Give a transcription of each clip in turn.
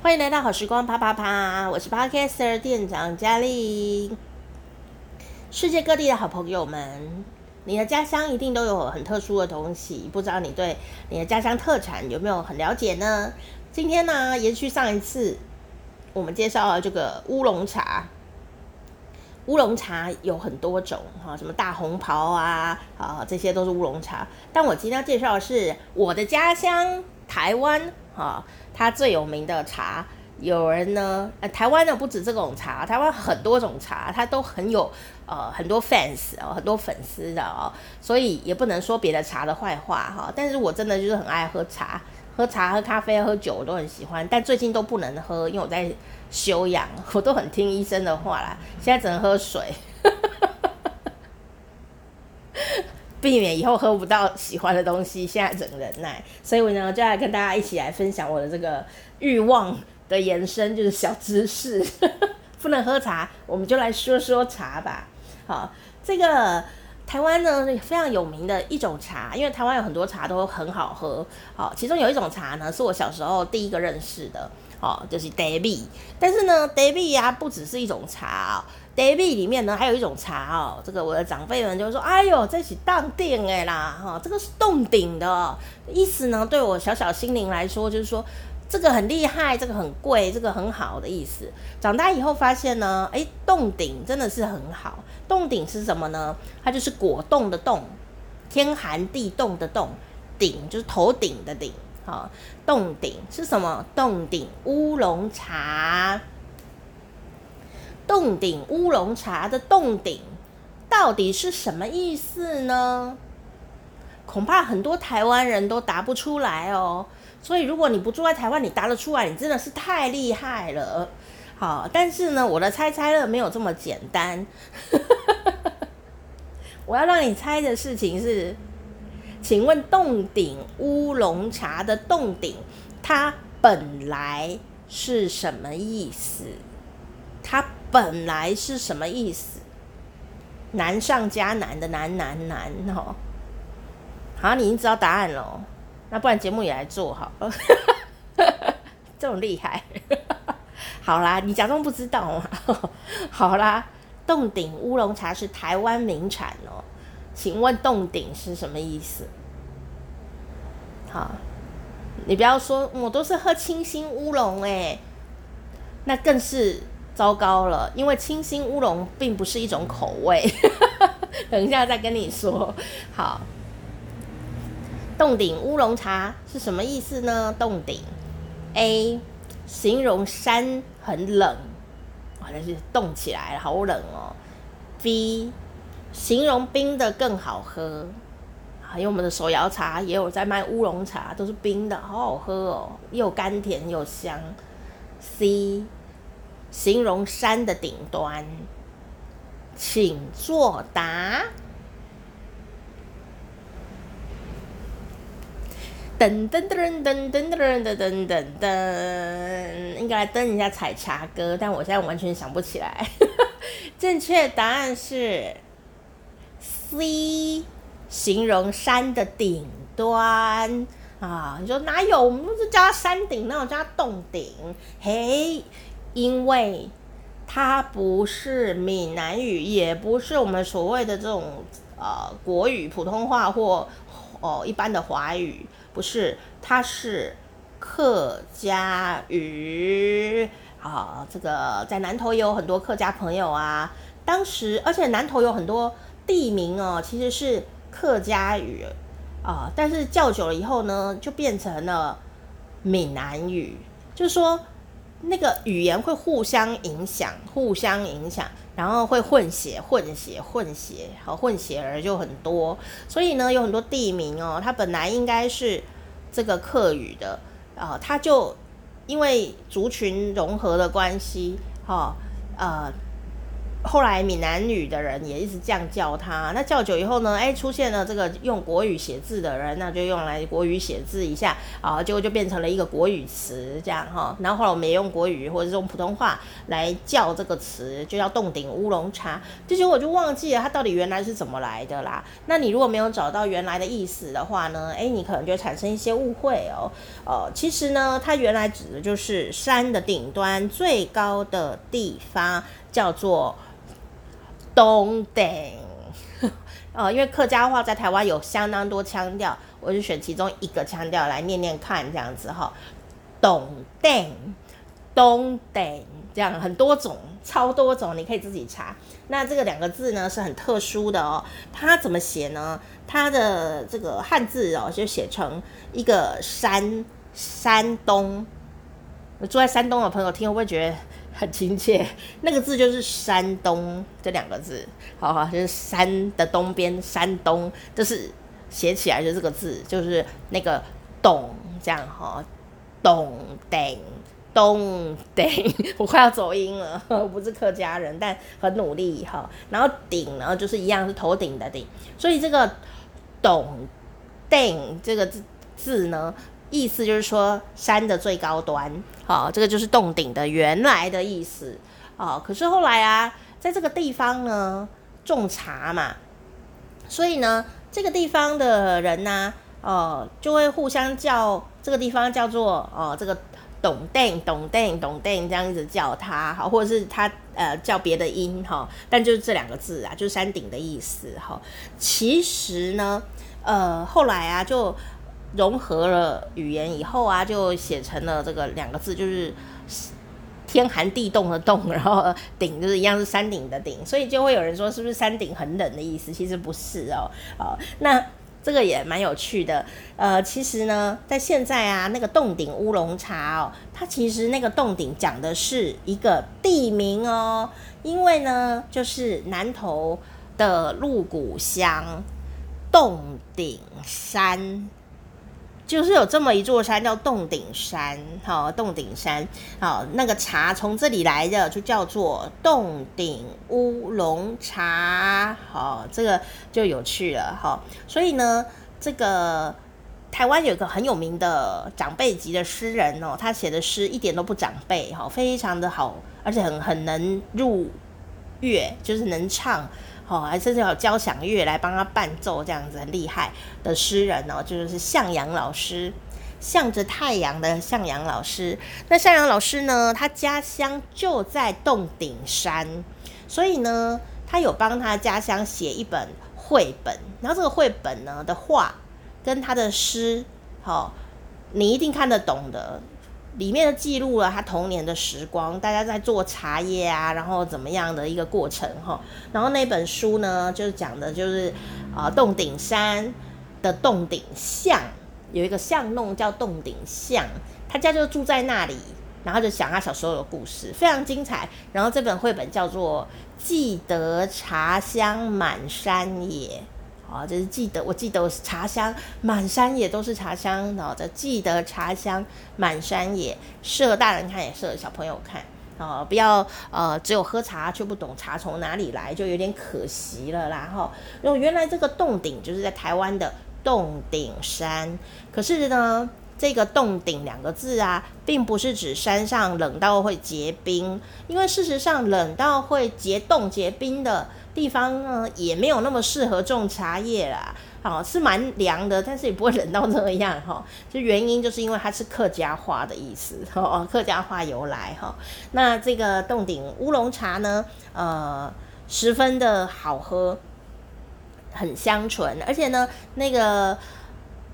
欢迎来到好时光啪啪啪，我是 Podcaster 店长佳丽。世界各地的好朋友们，你的家乡一定都有很特殊的东西，不知道你对你的家乡特产有没有很了解呢？今天呢，延续上一次我们介绍了这个乌龙茶。乌龙茶有很多种哈，什么大红袍啊，啊，这些都是乌龙茶。但我今天要介绍的是我的家乡台湾哈。它最有名的茶，有人呢，呃，台湾呢不止这种茶，台湾很多种茶，它都很有呃很多 fans 哦，很多粉丝的哦，所以也不能说别的茶的坏话哈。但是我真的就是很爱喝茶，喝茶、喝咖啡、喝酒我都很喜欢，但最近都不能喝，因为我在休养，我都很听医生的话啦，现在只能喝水。避免以后喝不到喜欢的东西，现在整个忍耐，所以我呢就来跟大家一起来分享我的这个欲望的延伸，就是小知识。不能喝茶，我们就来说说茶吧。好，这个台湾呢非常有名的一种茶，因为台湾有很多茶都很好喝。好，其中有一种茶呢是我小时候第一个认识的，哦，就是茶米。但是呢，茶米呀不只是一种茶哦。茶米里面呢，还有一种茶哦。这个我的长辈们就说：“哎呦，这是冻顶的啦，哈，这个是洞顶的意思呢。”对我小小心灵来说，就是说这个很厉害，这个很贵，这个很好的意思。长大以后发现呢，哎，洞顶真的是很好。洞顶是什么呢？它就是果冻的冻，天寒地冻的冻，顶就是头顶的顶。好，洞顶是什么？洞顶乌龙茶。洞顶乌龙茶的洞顶到底是什么意思呢？恐怕很多台湾人都答不出来哦。所以如果你不住在台湾，你答得出来，你真的是太厉害了。好，但是呢，我的猜猜乐没有这么简单。我要让你猜的事情是，请问洞顶乌龙茶的洞顶，它本来是什么意思？它本来是什么意思？难上加难的难难难哦！好，你已经知道答案了，那不然节目也来做好了，这种厉害。好啦，你假装不知道嘛。好啦，洞顶乌龙茶是台湾名产哦。请问洞顶是什么意思？好，你不要说我都是喝清新乌龙哎，那更是。糟糕了，因为清新乌龙并不是一种口味，等一下再跟你说。好，洞顶乌龙茶是什么意思呢？洞顶，A，形容山很冷，哇，那是冻起来了，好冷哦。B，形容冰的更好喝，还有我们的手摇茶也有在卖乌龙茶，都是冰的，好好喝哦，又甘甜又香。C。形容山的顶端，请作答。噔噔噔噔噔噔噔噔噔噔，应该来登一下采茶歌，但我现在完全想不起来。正确答案是 C，形容山的顶端啊！你说哪有？我们不是叫它山顶，那种叫它洞顶。嘿。因为它不是闽南语，也不是我们所谓的这种呃国语、普通话或哦一般的华语，不是，它是客家语。啊，这个在南投也有很多客家朋友啊。当时，而且南投有很多地名哦，其实是客家语啊，但是叫久了以后呢，就变成了闽南语，就是说。那个语言会互相影响，互相影响，然后会混血、混血、混血，和混血儿就很多。所以呢，有很多地名哦，它本来应该是这个客语的啊、它就因为族群融合的关系，哈、呃，后来闽南语的人也一直这样叫它。那叫久以后呢，哎，出现了这个用国语写字的人，那就用来国语写字一下啊，结果就变成了一个国语词这样哈。然后后来我们也用国语或者是用普通话来叫这个词，就叫洞顶乌龙茶。这些我就忘记了它到底原来是怎么来的啦。那你如果没有找到原来的意思的话呢，哎，你可能就产生一些误会哦。呃，其实呢，它原来指的就是山的顶端最高的地方，叫做。冻顶，哦，因为客家话在台湾有相当多腔调，我就选其中一个腔调来念念看，这样子哈。冻顶，冻顶，这样很多种，超多种，你可以自己查。那这个两个字呢是很特殊的哦，它怎么写呢？它的这个汉字哦就写成一个山，山东。住在山东的朋友听会不会觉得？很亲切，那个字就是山东这两个字，好好，就是山的东边，山东，就是写起来就这个字，就是那个董这样哈，冻顶，冻顶，我快要走音了，我不是客家人，但很努力哈。然后顶呢，就是一样是头顶的顶，所以这个冻顶这个字字呢。意思就是说山的最高端，好，这个就是洞顶的原来的意思，哦，可是后来啊，在这个地方呢种茶嘛，所以呢，这个地方的人呢，哦，就会互相叫这个地方叫做哦，这个冻顶冻顶冻顶这样子叫他，好，或者是他呃叫别的音哈，但就是这两个字啊，就是山顶的意思哈。其实呢，呃，后来啊就。融合了语言以后啊，就写成了这个两个字，就是天寒地冻的冻，然后顶就是一样是山顶的顶，所以就会有人说是不是山顶很冷的意思？其实不是哦。哦，那这个也蛮有趣的。呃，其实呢，在现在啊，那个洞顶乌龙茶哦，它其实那个洞顶讲的是一个地名哦，因为呢，就是南投的鹿谷乡洞顶山。就是有这么一座山叫洞顶山，好，冻顶山，好，那个茶从这里来的，就叫做洞顶乌龙茶，好，这个就有趣了，好，所以呢，这个台湾有一个很有名的长辈级的诗人哦，他写的诗一点都不长辈，哈，非常的好，而且很很能入乐，就是能唱。哦，还甚至有交响乐来帮他伴奏，这样子很厉害的诗人哦，就是向阳老师，向着太阳的向阳老师。那向阳老师呢，他家乡就在洞顶山，所以呢，他有帮他家乡写一本绘本。然后这个绘本呢的画跟他的诗，好、哦，你一定看得懂的。里面记录了他童年的时光，大家在做茶叶啊，然后怎么样的一个过程哈。然后那本书呢，就是讲的就是啊，洞顶山的洞顶巷有一个巷弄叫洞顶巷，他家就住在那里，然后就讲他小时候的故事，非常精彩。然后这本绘本叫做《记得茶香满山野》。啊，就是记得，我记得我是茶香满山野都是茶香，然后就记得茶香满山野，适合大人看也适合小朋友看啊，不要呃只有喝茶却不懂茶从哪里来，就有点可惜了啦哈。然后原来这个洞顶就是在台湾的洞顶山，可是呢，这个洞顶两个字啊，并不是指山上冷到会结冰，因为事实上冷到会结冻结冰的。地方呢也没有那么适合种茶叶啦，好，是蛮凉的，但是也不会冷到这样哈。就原因就是因为它是客家话的意思，哦，客家话由来哈。那这个洞顶乌龙茶呢，呃，十分的好喝，很香醇，而且呢，那个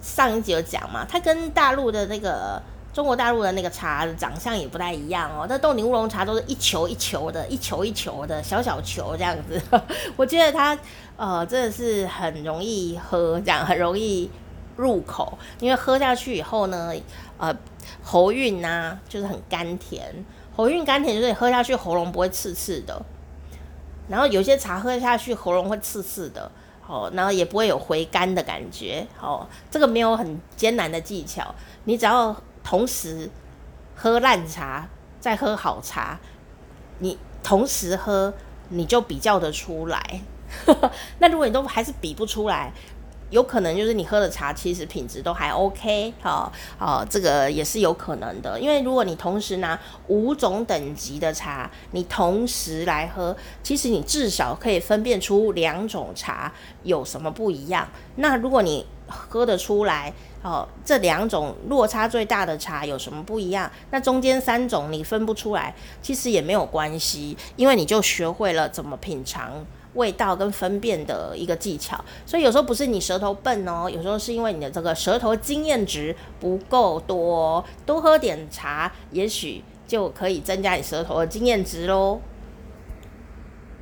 上一集有讲嘛，它跟大陆的那个。中国大陆的那个茶长相也不太一样哦，那冻顶乌龙茶都是一球一球的，一球一球的小小球这样子。我觉得它呃真的是很容易喝，这样很容易入口，因为喝下去以后呢，呃喉韵呐、啊、就是很甘甜，喉韵甘甜就是你喝下去喉咙不会刺刺的。然后有些茶喝下去喉咙会刺刺的，哦，然后也不会有回甘的感觉，哦，这个没有很艰难的技巧，你只要。同时喝烂茶，再喝好茶，你同时喝你就比较得出来。那如果你都还是比不出来，有可能就是你喝的茶其实品质都还 OK，好，好，这个也是有可能的。因为如果你同时拿五种等级的茶，你同时来喝，其实你至少可以分辨出两种茶有什么不一样。那如果你喝得出来，哦，这两种落差最大的茶有什么不一样？那中间三种你分不出来，其实也没有关系，因为你就学会了怎么品尝。味道跟分辨的一个技巧，所以有时候不是你舌头笨哦，有时候是因为你的这个舌头经验值不够多，多喝点茶，也许就可以增加你舌头的经验值喽。